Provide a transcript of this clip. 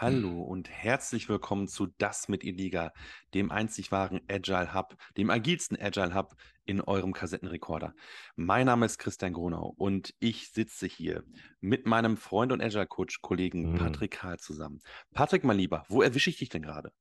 Mhm. Hallo und herzlich willkommen zu Das mit Eliga, dem einzig wahren Agile Hub, dem agilsten Agile Hub in eurem Kassettenrekorder. Mein Name ist Christian Gronau und ich sitze hier mit meinem Freund und Agile Coach Kollegen Mhm. Patrick Kahl zusammen. Patrick, mein Lieber, wo erwische ich dich denn gerade?